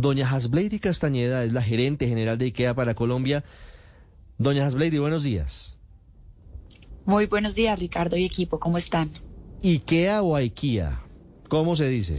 Doña Hasblady Castañeda es la gerente general de IKEA para Colombia. Doña Hasblady, buenos días. Muy buenos días, Ricardo y equipo, ¿cómo están? IKEA o IKEA, ¿cómo se dice?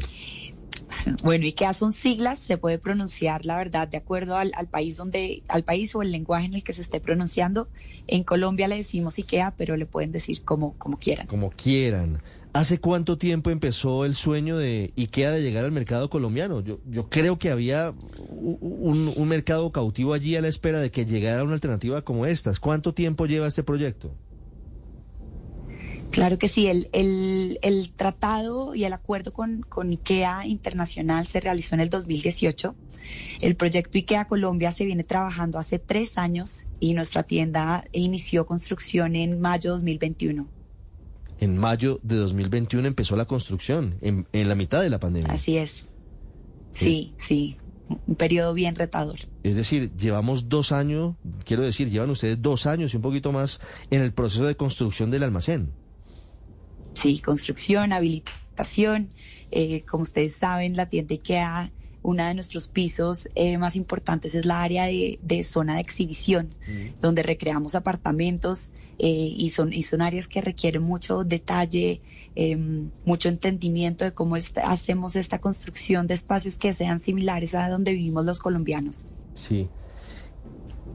Bueno, IKEA son siglas, se puede pronunciar, la verdad, de acuerdo al, país donde, al país o el lenguaje en el que se esté pronunciando. En Colombia le decimos IKEA, pero le pueden decir como, como quieran. Como quieran. ¿Hace cuánto tiempo empezó el sueño de IKEA de llegar al mercado colombiano? Yo, yo creo que había un, mercado cautivo allí a la espera de que llegara una alternativa como estas. ¿Cuánto tiempo lleva este proyecto? Claro que sí, el, el, tratado y el acuerdo con, con, IKEA Internacional se realizó en el 2018. El proyecto IKEA Colombia se viene trabajando hace tres años y nuestra tienda inició construcción en mayo de 2021. En mayo de 2021 empezó la construcción, en, en la mitad de la pandemia. Así es. Sí, sí, un periodo bien retador. Es decir, llevamos dos años, quiero decir, llevan ustedes dos años y un poquito más en el proceso de construcción del almacén. Sí, construcción, habilitación. Eh, como ustedes saben, la tienda IKEA, uno de nuestros pisos eh, más importantes es la área de, zona de exhibición, donde recreamos apartamentos eh, y, son, y son áreas que requieren mucho detalle, em, mucho entendimiento de cómo hacemos esta construcción de espacios que sean similares a donde vivimos los colombianos. Sí.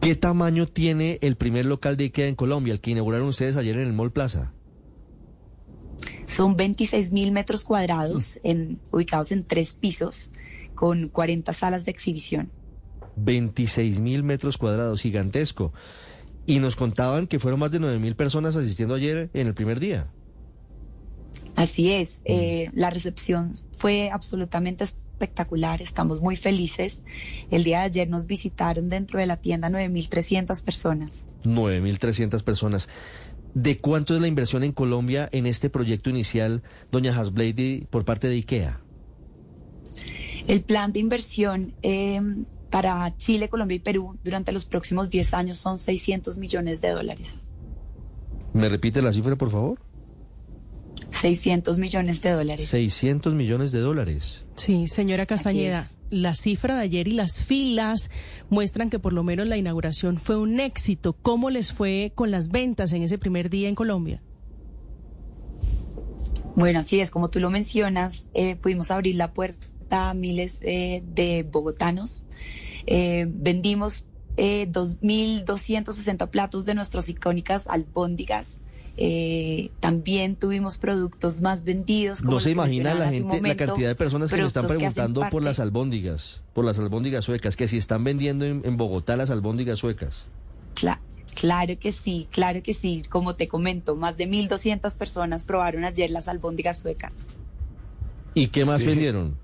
¿Qué tamaño tiene el primer local de IKEA en Colombia, el que inauguraron ustedes ayer en el Mall Plaza? Son 26 mil metros cuadrados en, ubicados en tres pisos con 40 salas de exhibición. 26 mil metros cuadrados, gigantesco. Y nos contaban que fueron más de 9 mil personas asistiendo ayer en el primer día. Así es, mm. eh, la recepción fue absolutamente espectacular, estamos muy felices. El día de ayer nos visitaron dentro de la tienda 9.300 personas. 9.300 personas. ¿De cuánto es la inversión en Colombia en este proyecto inicial, doña Hasblady, por parte de IKEA? El plan de inversión eh, para Chile, Colombia y Perú durante los próximos 10 años son 600 millones de dólares. ¿Me repite la cifra, por favor? 600 millones de dólares. 600 millones de dólares. Sí, señora Castañeda la cifra de ayer y las filas muestran que por lo menos la inauguración fue un éxito. ¿Cómo les fue con las ventas en ese primer día en Colombia? Bueno, así es, como tú lo mencionas, eh, pudimos abrir la puerta a miles eh, de bogotanos. Eh, vendimos 2.260 platos de nuestras icónicas albóndigas eh, también tuvimos productos más vendidos. no se imagina la gente, la cantidad de personas que me están preguntando por las albóndigas, por las albóndigas suecas, que si están vendiendo en, Bogotá las albóndigas suecas. claro que sí, claro que sí. Como te comento, más de 1.200 personas probaron ayer las albóndigas suecas. ¿Y qué más vendieron?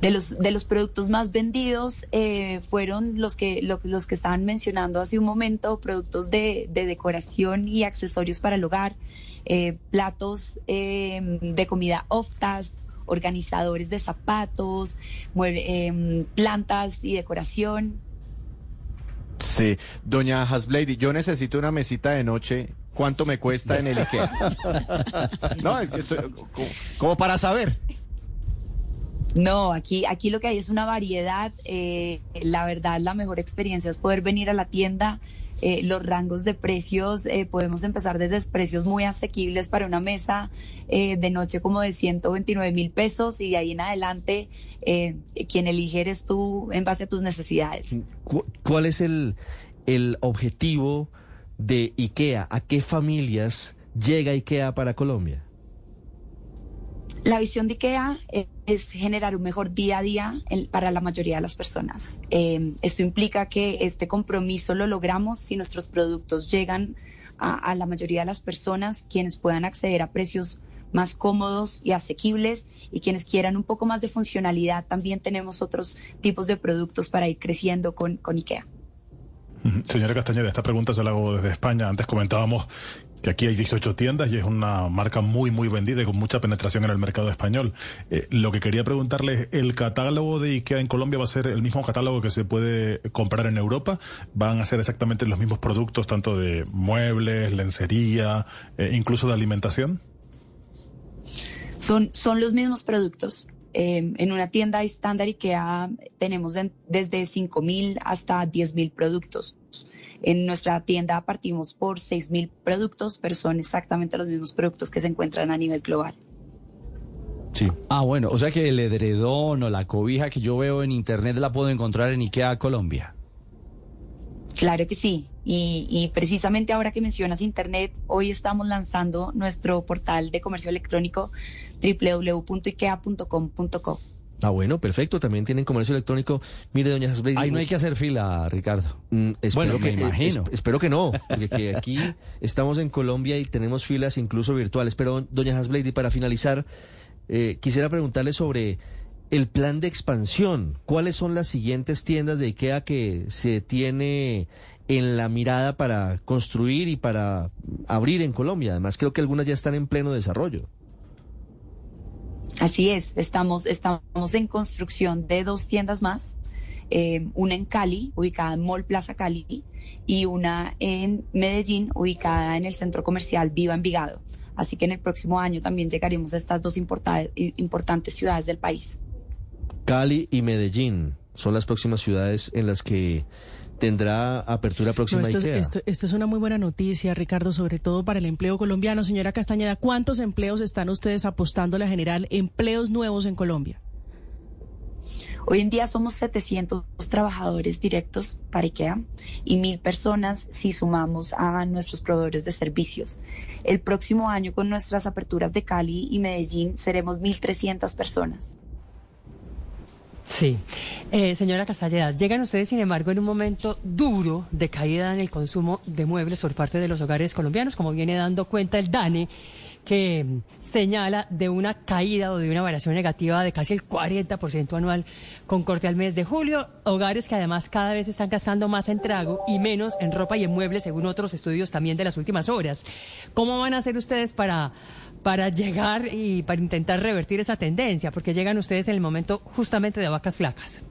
De los, de los productos más vendidos eh, fueron los que, los que estaban mencionando hace un momento, productos de, decoración y accesorios para el hogar, eh, platos eh, de comida off-task, organizadores de zapatos, plantas y decoración. Sí, doña Hasblady, yo necesito una mesita de noche. ¿Cuánto me cuesta en el IKEA? no, estoy, como para saber. No, aquí, aquí lo que hay es una variedad. Eh, la verdad, la mejor experiencia es poder venir a la tienda. Eh, los rangos de precios, eh, podemos empezar desde precios muy asequibles para una mesa de noche como de 129 mil pesos y de ahí en adelante quien elige eres tú en base a tus necesidades. ¿Cuál es el, el objetivo de IKEA? ¿A qué familias llega IKEA para Colombia? La visión de IKEA es generar un mejor día a día para la mayoría de las personas. Em, esto implica que este compromiso lo logramos si nuestros productos llegan a, la mayoría de las personas, quienes puedan acceder a precios más cómodos y asequibles y quienes quieran un poco más de funcionalidad, también tenemos otros tipos de productos para ir creciendo con, con IKEA. Señora Castañeda, esta pregunta se la hago desde España. Antes comentábamos que aquí hay 18 tiendas y es una marca muy, muy vendida y con mucha penetración en el mercado español. Eh, lo que quería preguntarle es, ¿el catálogo de IKEA en Colombia va a ser el mismo catálogo que se puede comprar en Europa? ¿Van a ser exactamente los mismos productos, tanto de muebles, lencería, eh, incluso de alimentación? Son, son los mismos productos. Eh, en una tienda estándar IKEA tenemos desde 5.000 hasta 10.000 productos. En nuestra tienda partimos por 6.000 productos, pero son exactamente los mismos productos que se encuentran a nivel global. Sí. Ah, bueno, o sea que el edredón o la cobija que yo veo en internet la puedo encontrar en IKEA Colombia. Claro que sí. Y, precisamente ahora que mencionas Internet, hoy estamos lanzando nuestro portal de comercio electrónico www.ikea.com.co. Ah, bueno, perfecto. También tienen comercio electrónico. Mire, doña Hasblady. Ahí no hay que hacer fila, Ricardo. Mm, bueno, me imagino. espero que no, porque aquí estamos en Colombia y tenemos filas incluso virtuales. Pero, doña Hasblady, para finalizar, eh, quisiera preguntarle sobre el plan de expansión. ¿Cuáles son las siguientes tiendas de IKEA que se tiene en la mirada para construir y para abrir en Colombia? Además, creo que algunas ya están en pleno desarrollo. Así es, estamos, estamos en construcción de dos tiendas más, eh, una en Cali, ubicada en Mall Plaza Cali, y una en Medellín, ubicada en el centro comercial Viva Envigado. Así que en el próximo año también llegaremos a estas dos importantes ciudades del país. Cali y Medellín son las próximas ciudades en las que tendrá apertura próxima esto, IKEA. Esto, es una muy buena noticia, Ricardo, sobre todo para el empleo colombiano. Señora Castañeda, ¿cuántos empleos están ustedes apostando a generar empleos nuevos en Colombia? Hoy en día somos 700 trabajadores directos para IKEA y mil personas si sumamos a nuestros proveedores de servicios. El próximo año con nuestras aperturas de Cali y Medellín seremos 1.300 personas. Sí. Eh, señora Castalleda, llegan ustedes, sin embargo, en un momento duro de caída en el consumo de muebles por parte de los hogares colombianos, como viene dando cuenta el DANE, que señala de una caída o de una variación negativa de casi el 40% anual con corte al mes de julio. Hogares que además cada vez están gastando más en trago y menos en ropa y en muebles, según otros estudios también de las últimas horas. ¿Cómo van a hacer ustedes para para llegar y para intentar revertir esa tendencia? Porque llegan ustedes en el momento justamente de vacas flacas.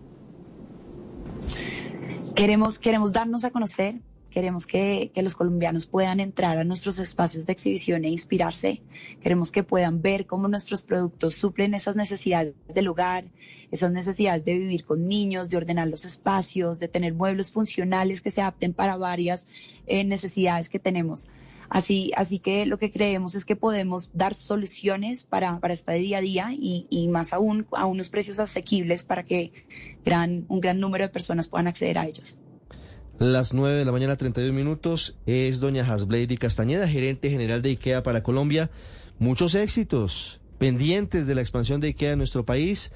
Queremos, queremos darnos a conocer, queremos que, que, los colombianos puedan entrar a nuestros espacios de exhibición e inspirarse, queremos que puedan ver cómo nuestros productos suplen esas necesidades del hogar, esas necesidades de vivir con niños, de ordenar los espacios, de tener muebles funcionales que se adapten para varias eh, necesidades que tenemos. Así, así que lo que creemos es que podemos dar soluciones para, para este día a día y, y, más aún a unos precios asequibles para que gran, un gran número de personas puedan acceder a ellos. Las 9 de la mañana, 31 minutos, es doña Hasblady Castañeda, gerente general de IKEA para Colombia. Muchos éxitos pendientes de la expansión de IKEA en nuestro país.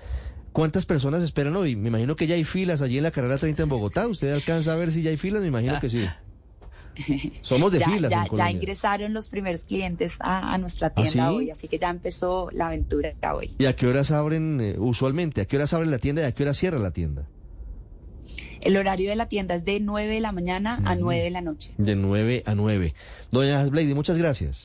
¿Cuántas personas esperan hoy? Me imagino que ya hay filas allí en la carrera 30 en Bogotá. ¿Usted alcanza a ver si ya hay filas? Me imagino que sí. Somos de ya, filas. Ya, ya, ingresaron los primeros clientes a, a nuestra ¿Ah, tienda hoy, así que ya empezó la aventura hoy. ¿Y a qué horas abren eh, usualmente? ¿A qué horas abren la tienda y a qué hora cierra la tienda? El horario de la tienda es de 9 de la mañana a 9 de la noche. De 9 a 9. Doña Hasblady, muchas gracias.